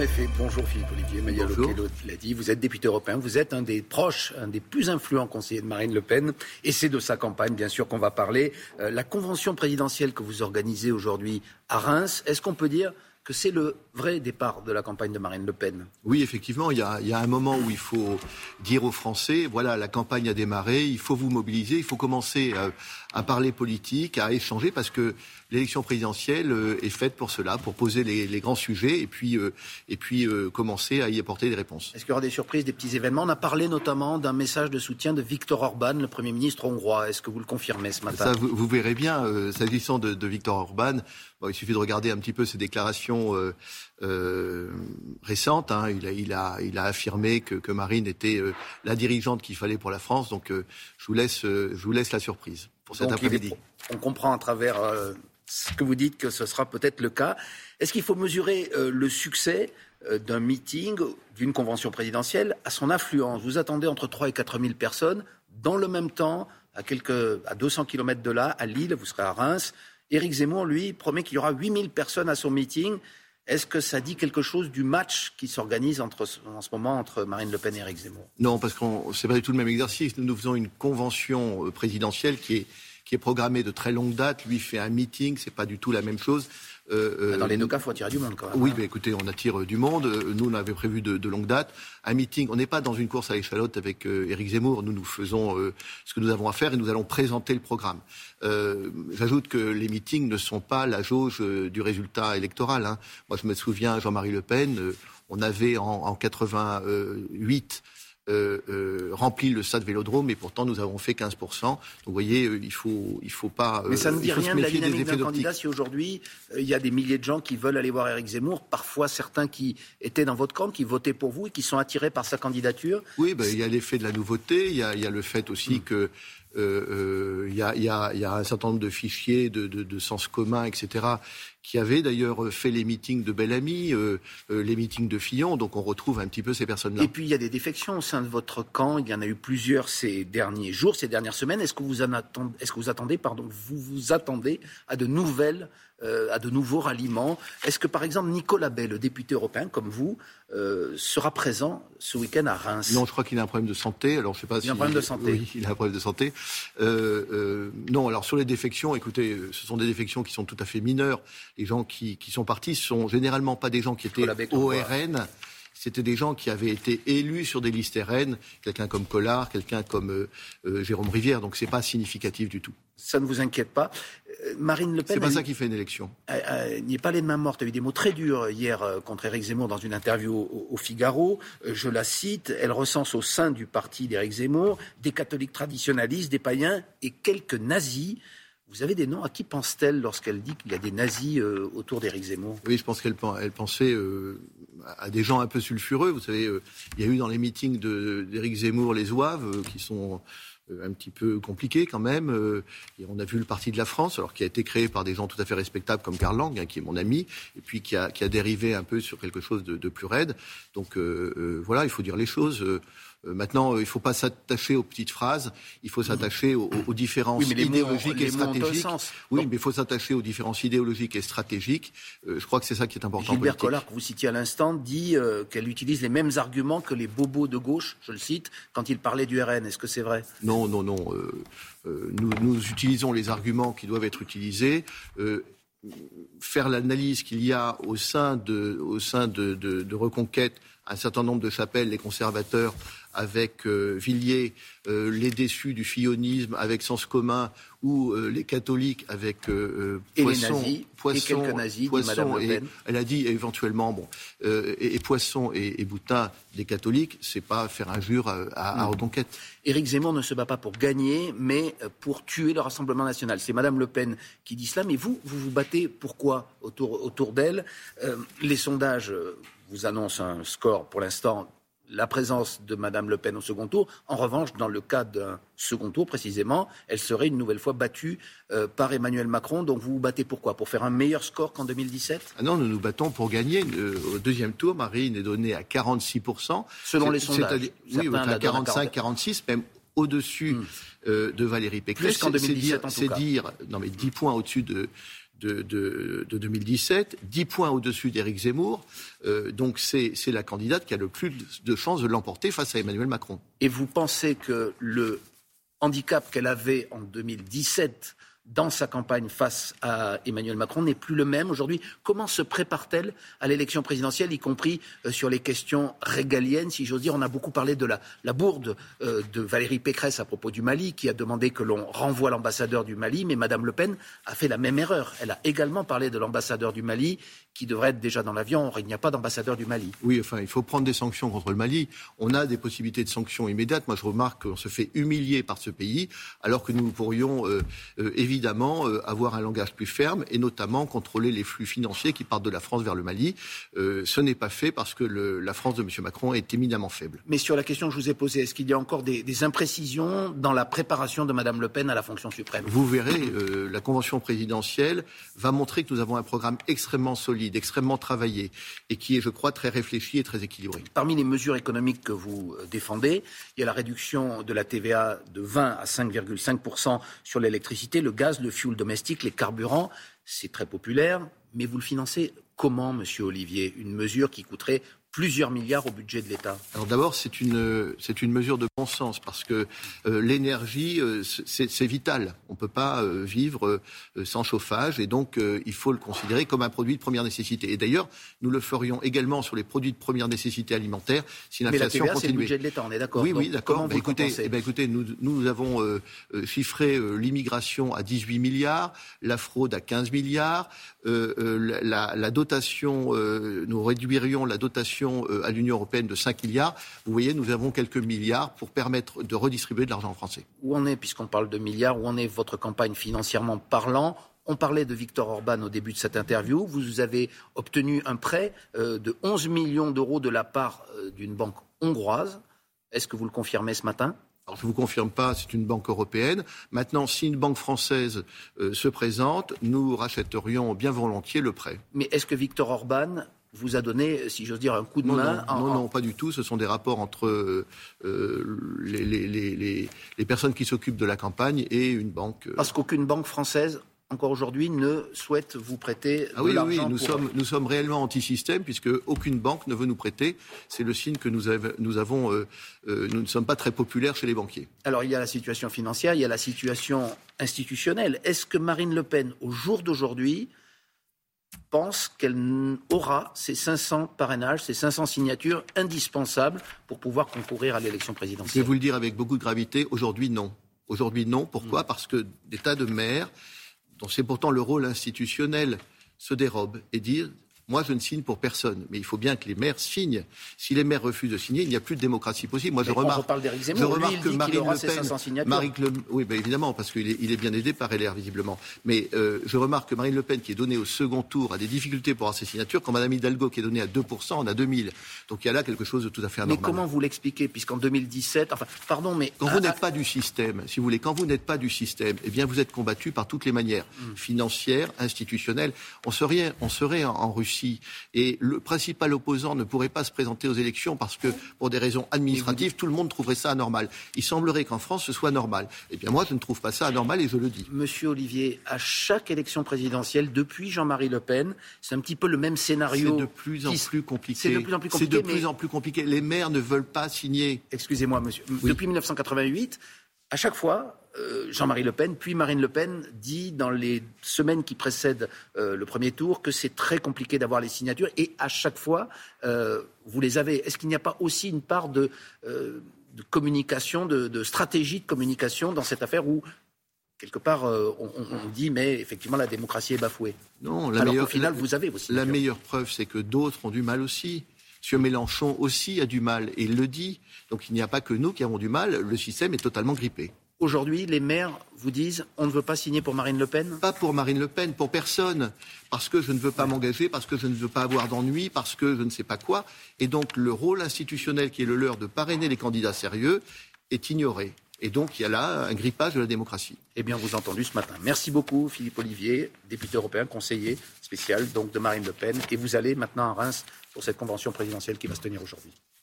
En effet, bonjour Philippe Olivier. Maya l'a dit, vous êtes député européen, vous êtes un des proches, un des plus influents conseillers de Marine Le Pen. Et c'est de sa campagne, bien sûr, qu'on va parler. Euh, la convention présidentielle que vous organisez aujourd'hui à Reims, est-ce qu'on peut dire que c'est le vrai départ de la campagne de Marine Le Pen? Oui, effectivement, il y, a, un moment où il faut dire aux Français, voilà, la campagne a démarré, il faut vous mobiliser, il faut commencer euh, à, parler politique, à échanger, parce que l'élection présidentielle euh, est faite pour cela, pour poser les, grands sujets et puis, euh, et puis commencer à y apporter des réponses. Est-ce qu'il y aura des surprises, des petits événements? On a parlé notamment d'un message de soutien de Viktor Orban, le Premier ministre hongrois. Est-ce que vous le confirmez ce matin? Ça, vous, verrez bien, s'agissant de, de Viktor Orban, il suffit de regarder un petit peu ses déclarations euh, euh, récentes. Hein. Il, a, il, a, il, a, affirmé que, que Marine était euh, la dirigeante qu'il fallait pour la France. Donc, je, vous laisse, je vous laisse la surprise pour cet après-midi. On comprend à travers ce que vous dites que ce sera peut-être le cas. Est-ce qu'il faut mesurer le succès d'un meeting, d'une convention présidentielle, à son influence? Vous attendez entre 3 et 4 000 personnes dans le même temps, à, quelques, à 200 km de là, à Lille, vous serez à Reims. Éric Zemmour, lui, promet qu'il y aura 8000 personnes à son meeting. Est-ce que ça dit quelque chose du match qui s'organise en ce moment entre Marine Le Pen et Éric Zemmour? Non, parce que ce n'est pas du tout le même exercice. Nous, nous faisons une convention euh, présidentielle qui est, qui est programmée de très longue date. Lui fait un meeting, c'est pas du tout la même chose. Euh, euh, Dans les deux cas, il faut attirer du monde quand même. Oui, hein. mais écoutez, on attire du monde. Euh, nous, on avait prévu de, de longue date un meeting. On n'est pas dans une course à l'échalote avec Éric Zemmour. Nous, nous faisons ce que nous avons à faire et nous allons présenter le programme. J'ajoute que les meetings ne sont pas la jauge du résultat électoral. Hein. Moi, je me souviens, Jean-Marie Le Pen, on avait en, en 88 euh, euh, rempli le stade Vélodrome et pourtant nous avons fait 15%. Donc vous voyez, euh, il faut, il faut pas. Mais ça ne dit rien de la dynamique d'un candidat si aujourd'hui il y a des milliers de gens qui veulent aller voir Éric Zemmour, parfois certains qui étaient dans votre camp, qui votaient pour vous et qui sont attirés par sa candidature. Oui, ben, il y a l'effet de la nouveauté, il y a, il y a le fait aussi mm. que il y, a, y, a, y, a, un certain nombre de fichiers de, de, de sens commun, etc., qui avait d'ailleurs fait les meetings de Bellamy, euh, euh, les meetings de Fillon, donc on retrouve un petit peu ces personnes-là. Et puis il y a des défections au sein de votre camp, il y en a eu plusieurs ces derniers jours, ces dernières semaines. Est-ce que vous attendez, est-ce que vous attendez, pardon, vous vous attendez à de nouvelles euh, à de nouveaux ralliements? Est-ce que, par exemple, Nicolas Bay, le député européen, comme vous, euh, sera présent ce week-end à Reims? Non, je crois qu'il a un problème de santé. Alors, je sais pas il a un problème de santé. Oui, il a un problème de santé. Euh, non, alors sur les défections, écoutez, ce sont des défections qui sont tout à fait mineures. Les gens qui, qui sont partis sont généralement pas des gens qui étaient au RN c'était des gens qui avaient été élus sur des listes RN, quelqu'un comme Collard, quelqu'un comme Jérôme Rivière, donc c'est pas significatif du tout. Ça ne vous inquiète pas. Euh, Marine Le Pen. C'est pas ça qui fait une élection. N'y a pas les mains mortes. Y a eu des mots très durs hier euh, contre Éric Zemmour dans une interview au, Figaro. Euh, je la cite. Elle recense au sein du parti d'Éric Zemmour des catholiques traditionnalistes, des païens et quelques nazis. Vous avez des noms À qui pense-t-elle lorsqu'elle dit qu'il y a des nazis autour d'Éric Zemmour? Oui, je pense qu'elle elle pensait à des gens un peu sulfureux. Vous savez, il y a eu dans les meetings d'Éric Zemmour les zouaves qui sont euh, un petit peu compliqué quand même. Euh, et on a vu le Parti de la France, alors qui a été créé par des gens tout à fait respectables comme Karl Lang, hein, qui est mon ami, et puis qui a, dérivé un peu sur quelque chose de, plus raide. Donc euh, voilà, il faut dire les choses. Euh, maintenant, euh, il ne faut pas s'attacher aux petites phrases, il faut s'attacher aux, différences idéologiques et stratégiques. Oui, mais il faut s'attacher aux différences idéologiques et stratégiques. Euh, je crois que c'est ça qui est important. Gilbert Collard, que vous citiez à l'instant, dit qu'elle utilise les mêmes arguments que les bobos de gauche, je le cite, quand il parlait du RN. Est-ce que c'est vrai? Non, non, non. Nous, nous, utilisons les arguments qui doivent être utilisés faire l'analyse qu'il y a au sein de, au sein de, de, de Reconquête un certain nombre de chapelles, les conservateurs avec euh, Villiers, euh, les déçus du fillonisme avec Sens commun, ou euh, les catholiques avec Poisson, et Poisson, et quelques nazis, Poisson et, elle a dit éventuellement bon et, Poisson et, Boutin des catholiques, c'est pas faire injure à, à, à Reconquête. Éric Zemmour ne se bat pas pour gagner, mais pour tuer le Rassemblement national. C'est Madame Le Pen qui dit cela, mais vous, vous vous battez pourquoi autour, autour d'elle Les sondages vous annoncent un score pour l'instant la présence de Mme Le Pen au second tour. En revanche, dans le cas d'un second tour, précisément, elle serait une nouvelle fois battue euh, par Emmanuel Macron. Donc vous vous battez pourquoi? Pour faire un meilleur score qu'en 2017 ah Non, nous nous battons pour gagner. Euh, au deuxième tour, Marine est donnée à 46%. Selon les sondages. Oui, à 45, 46, même au-dessus hmm. euh, de Valérie Pécresse. Plus qu'en 2017, C'est dire, non mais 10 points au-dessus de, de, 2017, 10 points au-dessus d'Éric Zemmour. Euh, donc c'est la candidate qui a le plus de chances de l'emporter face à Emmanuel Macron. Et vous pensez que le handicap qu'elle avait en 2017 dans sa campagne face à Emmanuel Macron n'est plus le même aujourd'hui. Comment se prépare-t-elle à l'élection présidentielle, y compris euh, sur les questions régaliennes, si j'ose dire? On a beaucoup parlé de la, bourde euh, de Valérie Pécresse à propos du Mali, qui a demandé que l'on renvoie l'ambassadeur du Mali, mais Madame Le Pen a fait la même erreur. Elle a également parlé de l'ambassadeur du Mali qui devrait être déjà dans l'avion. Il n'y a pas d'ambassadeur du Mali. Oui, enfin, il faut prendre des sanctions contre le Mali. On a des possibilités de sanctions immédiates. Moi, je remarque qu'on se fait humilier par ce pays, alors que nous pourrions euh, euh, évidemment euh, avoir un langage plus ferme et notamment contrôler les flux financiers qui partent de la France vers le Mali. ce n'est pas fait parce que le, la France de M. Macron est éminemment faible. Mais sur la question que je vous ai posée, est-ce qu'il y a encore des, des, imprécisions dans la préparation de Mme Le Pen à la fonction suprême? Vous verrez, la convention présidentielle va montrer que nous avons un programme extrêmement solide extrêmement travaillé et qui est, je crois, très réfléchi et très équilibré. Parmi les mesures économiques que vous euh, défendez, il y a la réduction de la TVA de 20 à 5,5 sur l'électricité, le gaz, le fioul domestique, les carburants. C'est très populaire, mais vous le financez comment, Monsieur Olivier? Une mesure qui coûterait plusieurs milliards au budget de l'État Alors d'abord, c'est une, c'est une mesure de bon sens parce que euh, l'énergie, euh, c'est, vital. On ne peut pas euh, vivre sans chauffage et donc il faut le considérer comme un produit de première nécessité. Et d'ailleurs, nous le ferions également sur les produits de première nécessité alimentaire si l'inflation. Mais la TVA, c'est le budget de l'État, on est d'accord Oui, oui, d'accord. Bah, écoutez, eh ben, écoutez, nous, nous avons chiffré l'immigration à 18 milliards, la fraude à 15 milliards, la, la, dotation, nous réduirions la dotation euh, à l'Union européenne de 5 milliards. Vous voyez, nous avons quelques milliards pour permettre de redistribuer de l'argent français. Où en est, puisqu'on parle de milliards, où en est votre campagne financièrement parlant? On parlait de Victor Orban au début de cette interview. Vous avez obtenu un prêt euh, de 11 millions d'euros de la part euh, d'une banque hongroise. Est-ce que vous le confirmez ce matin? Alors, je ne vous confirme pas, c'est une banque européenne. Maintenant, si une banque française se présente, nous rachèterions bien volontiers le prêt. Mais est-ce que Victor Orban vous a donné, si j'ose dire, un coup de main Non, non, pas du tout. Ce sont des rapports entre euh, les, les, les, personnes qui s'occupent de la campagne et une banque. Euh. Parce qu'aucune banque française encore aujourd'hui, ne souhaite vous prêter ah oui, Oui, nous, sommes, nous sommes réellement anti-système puisque aucune banque ne veut nous prêter. C'est le signe que nous, nous avons, euh, nous ne sommes pas très populaires chez les banquiers. Alors il y a la situation financière, il y a la situation institutionnelle. Est-ce que Marine Le Pen, au jour d'aujourd'hui, pense qu'elle aura ces 500 parrainages, ces 500 signatures indispensables pour pouvoir concourir à l'élection présidentielle. Je vais vous le dire avec beaucoup de gravité, aujourd'hui non. Aujourd'hui non. Pourquoi? Mm. Parce que des tas de maires, dont c'est pourtant le rôle institutionnel, se dérobent et disent moi, je ne signe pour personne, mais il faut bien que les maires signent. Si les maires refusent de signer, il n'y a plus de démocratie possible. Moi, je remarque, je remarque que Marine Le Pen, oui, ben évidemment, parce qu'il est, il est, bien aidé par LR visiblement. Mais euh, je remarque que Marine Le Pen, qui est donnée au second tour, a des difficultés pour avoir ses signatures, quand Madame Hidalgo, qui est donnée à 2%, en a 2000. Donc il y a là quelque chose de tout à fait anormal. Mais comment vous l'expliquez, puisqu'en 2017, enfin, pardon, mais quand vous n'êtes pas du système, si vous voulez, quand vous n'êtes pas du système, eh bien, vous êtes combattu par toutes les manières, hmm. financières, institutionnelles. On serait, on serait en Russie et le principal opposant ne pourrait pas se présenter aux élections parce que, pour des raisons administratives, tout le monde trouverait ça anormal. Il semblerait qu'en France, ce soit normal. Eh bien, moi, je ne trouve pas ça anormal et je le dis. Monsieur Olivier, à chaque élection présidentielle, depuis Jean-Marie Le Pen, c'est un petit peu le même scénario. C'est de plus en plus compliqué. C'est de plus en plus compliqué. C'est de plus en plus compliqué. Les maires ne veulent pas signer. Excusez-moi, monsieur. Depuis 1988, à chaque fois, euh, Jean-Marie Le Pen, puis Marine Le Pen, dit dans les semaines qui précèdent euh, le premier tour que c'est très compliqué d'avoir les signatures et à chaque fois, euh, vous les avez. Est-ce qu'il n'y a pas aussi une part de, communication, de, stratégie de communication dans cette affaire où quelque part, on, dit, mais effectivement, la démocratie est bafouée? Non, la Alors meilleure, final, vous avez aussi. La meilleure preuve, c'est que d'autres ont du mal aussi. M. Mélenchon aussi a du mal, et il le dit. Donc il n'y a pas que nous qui avons du mal, le système est totalement grippé. Aujourd'hui, les maires vous disent on ne veut pas signer pour Marine Le Pen? Pas pour Marine Le Pen, pour personne. Parce que je ne veux pas m'engager, parce que je ne veux pas avoir d'ennui, parce que je ne sais pas quoi. Et donc le rôle institutionnel qui est le leur de parrainer les candidats sérieux est ignoré. Et donc il y a là un grippage de la démocratie. Eh bien, vous entendu ce matin. Merci beaucoup, Philippe Olivier, député européen, conseiller spécial donc de Marine Le Pen. Et vous allez maintenant à Reims pour cette convention présidentielle qui va se tenir aujourd'hui.